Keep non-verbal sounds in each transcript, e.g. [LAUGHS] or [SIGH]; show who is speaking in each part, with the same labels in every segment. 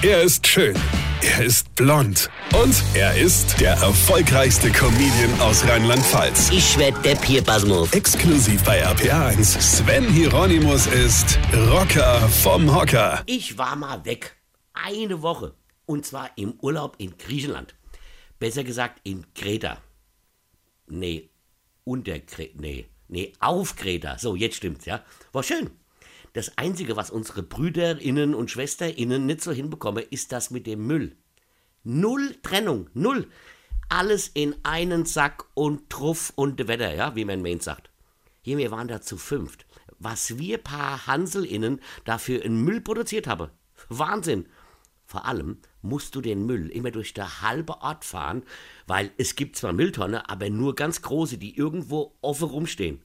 Speaker 1: Er ist schön. Er ist blond. Und er ist der erfolgreichste Comedian aus Rheinland-Pfalz.
Speaker 2: Ich werd der Pierpasmus.
Speaker 1: Exklusiv bei RPA1. Sven Hieronymus ist Rocker vom Hocker.
Speaker 2: Ich war mal weg. Eine Woche. Und zwar im Urlaub in Griechenland. Besser gesagt in Kreta. Nee, unter Kreta. Nee, nee, auf Kreta. So, jetzt stimmt's, ja. War schön. Das Einzige, was unsere Brüderinnen und Schwesterinnen nicht so hinbekommen, ist das mit dem Müll. Null Trennung, null. Alles in einen Sack und Truff und Wetter, ja, wie man Main sagt. Hier, wir waren da zu fünft. Was wir paar HanselInnen dafür in Müll produziert haben. Wahnsinn. Vor allem musst du den Müll immer durch der halbe Ort fahren, weil es gibt zwar Mülltonne, aber nur ganz große, die irgendwo offen rumstehen.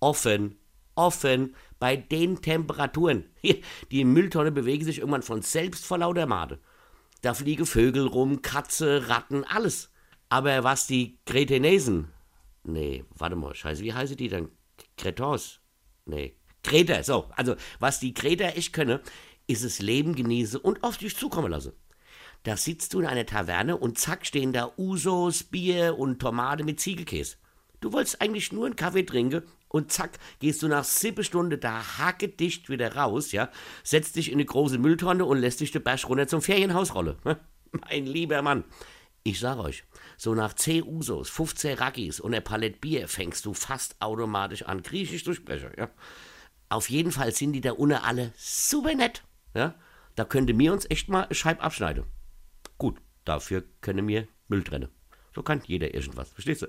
Speaker 2: Offen, offen, bei den Temperaturen. [LAUGHS] Die Mülltonne bewegen sich irgendwann von selbst vor lauter Made. Da fliegen Vögel rum, Katze, Ratten, alles. Aber was die Kretenesen, nee, warte mal, scheiße, wie heißen die denn? Kretons? Nee, Kreter, so, also was die Kreter echt können, ist es Leben genieße und auf dich zukommen lasse. Da sitzt du in einer Taverne und zack stehen da Usos, Bier und Tomate mit Ziegelkäse. Du wolltest eigentlich nur einen Kaffee trinken und zack, gehst du nach sieben Stunden da hackedicht wieder raus, ja, setzt dich in eine große Mülltonne und lässt dich den Berg runter zum Ferienhaus rollen. [LAUGHS] Mein lieber Mann. Ich sag euch, so nach 10 Usos, 15 Raggis und ein Palett Bier fängst du fast automatisch an, Griechisch zu sprechen, ja. Auf jeden Fall sind die da unten alle super nett, ja. Da könnte mir uns echt mal Scheib abschneiden. Gut, dafür können wir Müll trennen. So kann jeder irgendwas, verstehst du?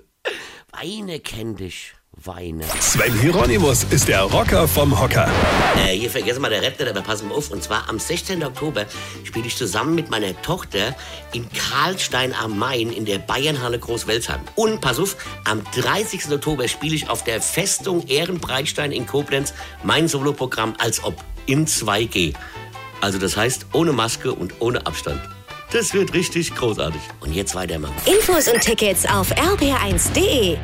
Speaker 2: Weine kenn dich, Weine.
Speaker 1: Sven Hieronymus ist der Rocker vom Hocker.
Speaker 2: Äh, hier vergessen wir der Raptor, aber passen wir auf. Und zwar am 16. Oktober spiele ich zusammen mit meiner Tochter in Karlstein am Main in der Bayernhalle Großwelsheim. Und pass auf, am 30. Oktober spiele ich auf der Festung Ehrenbreitstein in Koblenz mein Soloprogramm als ob in 2G. Also das heißt ohne Maske und ohne Abstand. Das wird richtig großartig. Und jetzt weiter, Mann.
Speaker 3: Infos und Tickets auf rb1.de.